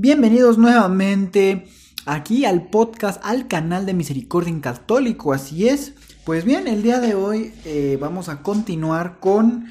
Bienvenidos nuevamente aquí al podcast, al canal de Misericordia en Católico, así es. Pues bien, el día de hoy eh, vamos a continuar con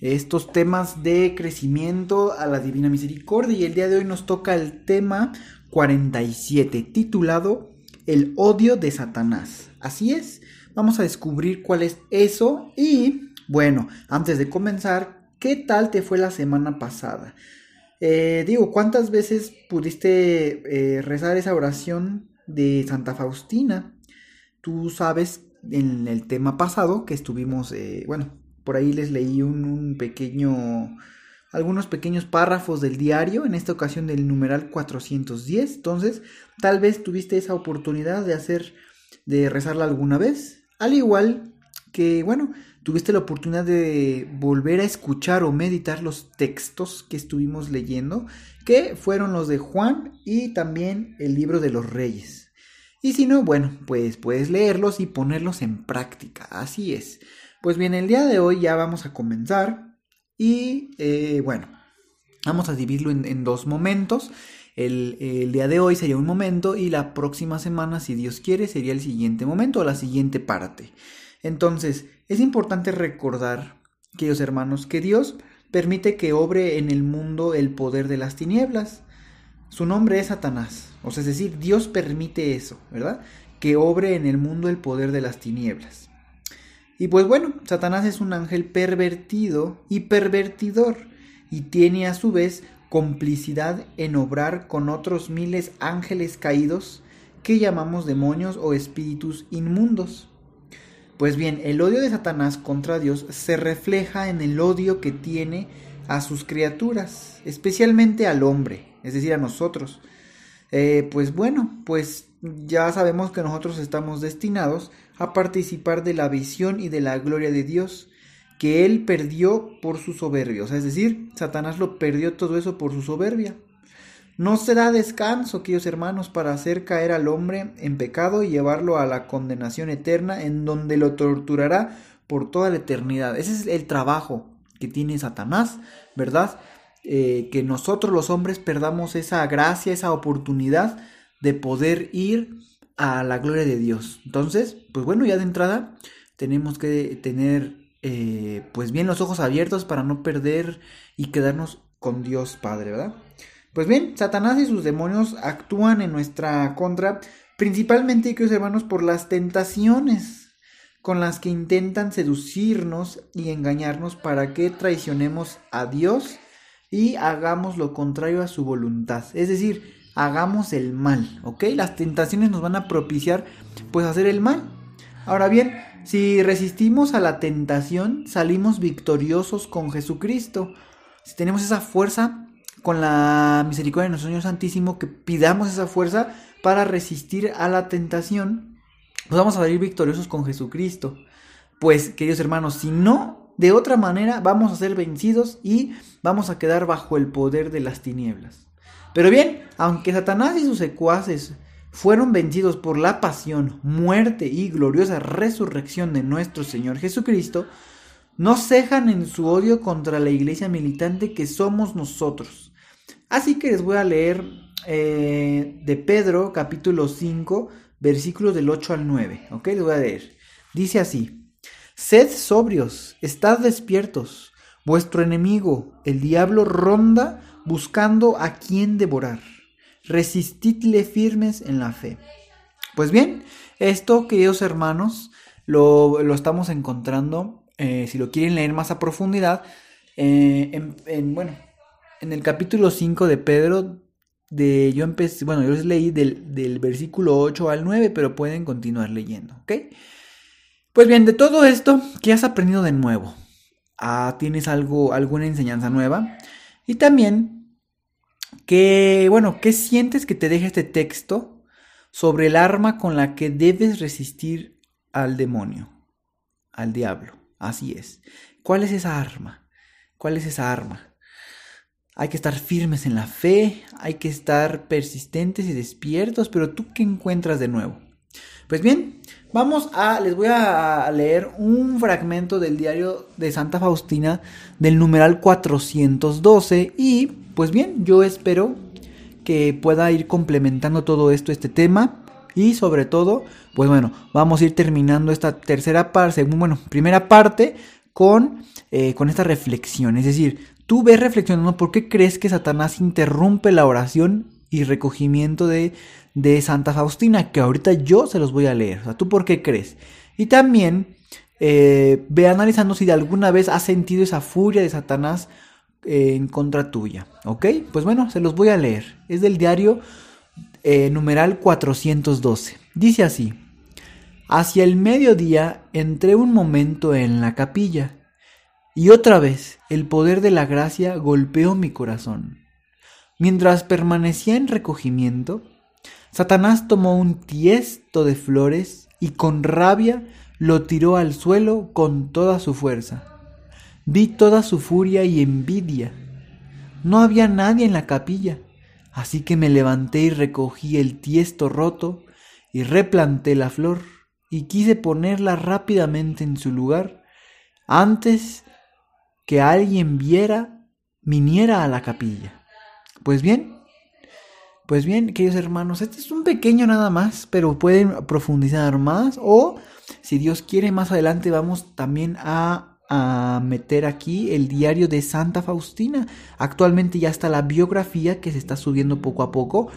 estos temas de crecimiento a la Divina Misericordia y el día de hoy nos toca el tema 47 titulado El odio de Satanás. Así es, vamos a descubrir cuál es eso y bueno, antes de comenzar, ¿qué tal te fue la semana pasada? Eh, digo, ¿cuántas veces pudiste eh, rezar esa oración de Santa Faustina? Tú sabes en el tema pasado que estuvimos, eh, bueno, por ahí les leí un, pequeño, algunos pequeños párrafos del diario, en esta ocasión del numeral 410, entonces tal vez tuviste esa oportunidad de hacer, de rezarla alguna vez, al igual que, bueno, tuviste la oportunidad de volver a escuchar o meditar los textos que estuvimos leyendo, que fueron los de Juan y también el libro de los reyes. Y si no, bueno, pues puedes leerlos y ponerlos en práctica, así es. Pues bien, el día de hoy ya vamos a comenzar y eh, bueno, vamos a dividirlo en, dos momentos. El, el, día de hoy sería un momento y la próxima semana, si Dios quiere, sería el siguiente momento o la siguiente parte. Entonces, es importante recordar, queridos hermanos, que Dios permite que obre en el mundo el poder de las tinieblas. Su nombre es Satanás. O sea, es decir, Dios permite eso, ¿verdad? Que obre en el mundo el poder de las tinieblas. Y pues bueno, Satanás es un ángel pervertido y pervertidor y tiene a su vez complicidad en obrar con otros miles ángeles caídos que llamamos demonios o espíritus inmundos. Pues bien, el odio de Satanás contra Dios se refleja en el odio que tiene a sus criaturas, especialmente al hombre, es decir, a nosotros. Eh, pues bueno, pues ya sabemos que nosotros estamos destinados a participar de la visión y de la gloria de Dios que él perdió por su soberbia. O sea, es decir, Satanás lo perdió todo eso por su soberbia. No se da descanso, queridos hermanos, para hacer caer al hombre en pecado y llevarlo a la condenación eterna, en donde lo torturará por toda la eternidad. Ese es el trabajo que tiene Satanás, ¿verdad? Eh, que nosotros los hombres perdamos esa gracia, esa oportunidad de poder ir a la gloria de Dios. Entonces, pues bueno, ya de entrada tenemos que tener eh, pues bien los ojos abiertos para no perder y quedarnos con Dios Padre, ¿verdad? Pues bien, Satanás y sus demonios actúan en nuestra contra, principalmente, queridos hermanos, por las tentaciones con las que intentan seducirnos y engañarnos para que traicionemos a Dios y hagamos lo contrario a su voluntad. Es decir, hagamos el mal, ¿ok? Las tentaciones nos van a propiciar pues hacer el mal. Ahora bien, si resistimos a la tentación, salimos victoriosos con Jesucristo. Si tenemos esa fuerza, con la misericordia de nuestro Señor Santísimo, que pidamos esa fuerza para resistir a la tentación, pues vamos a salir victoriosos con Jesucristo. Pues, queridos hermanos, si no, de otra manera vamos a ser vencidos y vamos a quedar bajo el poder de las tinieblas. Pero bien, aunque Satanás y sus secuaces fueron vencidos por la pasión, muerte y gloriosa resurrección de nuestro Señor Jesucristo, no cejan en su odio contra la iglesia militante que somos nosotros Así que les voy a leer eh, de Pedro capítulo 5 versículos del 8 al 9. ¿Ok? Les voy a leer. Dice así. Sed sobrios, estad despiertos. Vuestro enemigo, el diablo, ronda buscando a quien devorar. Resistidle firmes en la fe. Pues bien, esto, queridos hermanos, lo, estamos encontrando, eh, si lo quieren leer más a profundidad, eh, en, bueno, en el capítulo 5 de Pedro, de, yo empecé, bueno, yo les leí del, versículo 8 al 9, pero pueden continuar leyendo, ¿ok? Pues bien, de todo esto, ¿qué has aprendido de nuevo? Ah, ¿Tienes algo, alguna enseñanza nueva? Y también, ¿qué, bueno, qué sientes que te deja este texto sobre el arma con la que debes resistir al demonio, al diablo? Así es. ¿Cuál es esa arma? ¿Cuál es esa arma? Hay que estar firmes en la fe, hay que estar persistentes y despiertos, pero tú qué encuentras de nuevo? Pues bien, vamos a, les voy a leer un fragmento del diario de Santa Faustina del numeral 412 y pues bien, yo espero que pueda ir complementando todo esto, este tema y sobre todo, pues bueno, vamos a ir terminando esta tercera parte, bueno, primera parte con, eh, con esta reflexión, es decir, tú ves reflexionando por qué crees que Satanás interrumpe la oración y recogimiento de, de Santa Faustina, que ahorita yo se los voy a leer. O sea, ¿tú por qué crees? Y también eh, ve analizando si de alguna vez has sentido esa furia de Satanás eh, en contra tuya. ¿Ok? Pues bueno, se los voy a leer. Es del diario eh, numeral 412. Dice así. Hacia el mediodía entré un momento en la capilla y otra vez el poder de la gracia golpeó mi corazón. Mientras permanecía en recogimiento, Satanás tomó un tiesto de flores y con rabia lo tiró al suelo con toda su fuerza. Vi toda su furia y envidia. No había nadie en la capilla, así que me levanté y recogí el tiesto roto y replanté la flor y quise ponerla rápidamente en su lugar antes que alguien viera, viniera a la capilla. Pues bien, pues bien, queridos hermanos, este es un pequeño nada más, pero pueden profundizar más o si Dios quiere más adelante vamos también a, a, meter aquí el diario de Santa Faustina. Actualmente ya está la biografía que se está subiendo poco a poco,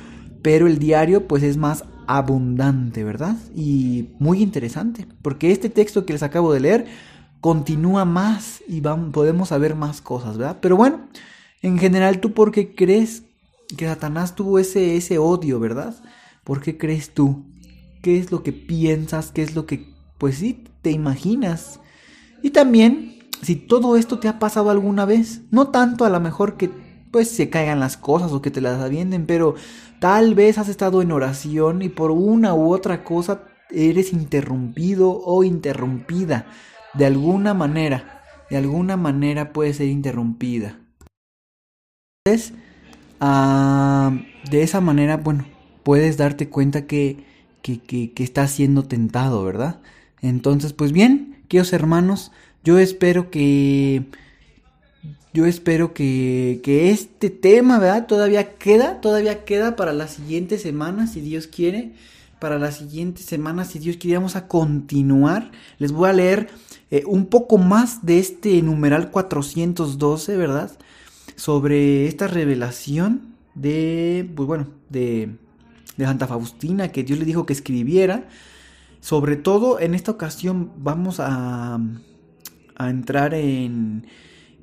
pero el diario pues es más abundante, ¿verdad? Y muy interesante, porque este texto que les acabo de leer continúa más y podemos saber más cosas, ¿verdad? Pero bueno, en general, ¿tú por qué crees que Satanás tuvo ese, ese odio, verdad? ¿Por qué crees tú? ¿Qué es lo que piensas? ¿Qué es lo que, pues sí, te imaginas? Y también, si todo esto te ha pasado alguna vez, no tanto a lo mejor que pues se caigan las cosas o que te las avienten, pero tal vez has estado en oración y por una u otra cosa eres interrumpido o interrumpida de alguna manera, de alguna manera puede ser interrumpida. Entonces, ah, de esa manera, bueno, puedes darte cuenta que, que, que, estás siendo tentado, ¿verdad? Entonces, pues bien, queridos hermanos, yo espero que... Yo espero que, que este tema, ¿verdad? Todavía queda, todavía queda para las siguientes semanas, si Dios quiere. Para las siguientes semanas, si Dios quiere, vamos a continuar. Les voy a leer eh, un poco más de este numeral 412, ¿verdad? sobre esta revelación de, pues bueno, de, de Santa Faustina, que Dios le dijo que escribiera. Sobre todo en esta ocasión vamos a, a entrar en,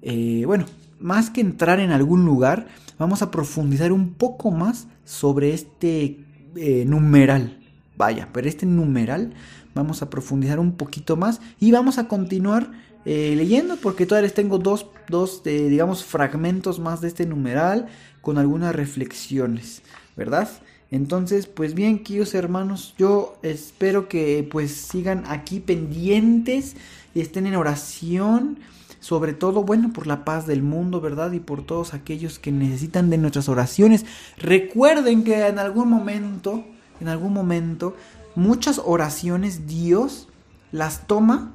eh, bueno, más que entrar en algún lugar, vamos a profundizar un poco más sobre este eh, numeral. Vaya, pero este numeral vamos a profundizar un poquito más y vamos a continuar eh, leyendo porque todavía les tengo dos, dos digamos, fragmentos más de este numeral con algunas reflexiones, ¿verdad? Entonces, pues bien, queridos hermanos, yo espero que pues sigan aquí pendientes y estén en oración, sobre todo, bueno, por la paz del mundo, ¿verdad? Y por todos aquellos que necesitan de nuestras oraciones. Recuerden que en algún momento, en algún momento, muchas oraciones Dios las toma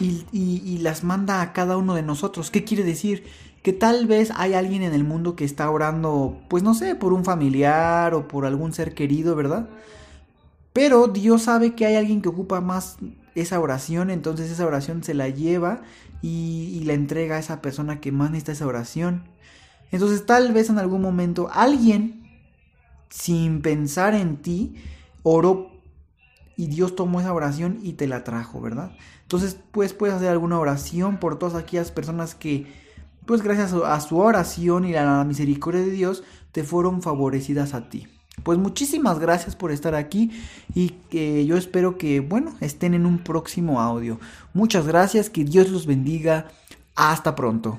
y, las manda a cada uno de nosotros. ¿Qué quiere decir? Que tal vez hay alguien en el mundo que está orando, pues no sé, por un familiar o por algún ser querido, ¿verdad? Pero Dios sabe que hay alguien que ocupa más esa oración, entonces esa oración se la lleva y, y la entrega a esa persona que más necesita esa oración. Entonces tal vez en algún momento alguien, sin pensar en ti, oró y Dios tomó esa oración y te la trajo, ¿verdad? Entonces, pues puedes hacer alguna oración por todas aquellas personas que, pues gracias a su oración y la misericordia de Dios, te fueron favorecidas a ti. Pues muchísimas gracias por estar aquí y que yo espero que, bueno, estén en un próximo audio. Muchas gracias, que Dios los bendiga. Hasta pronto.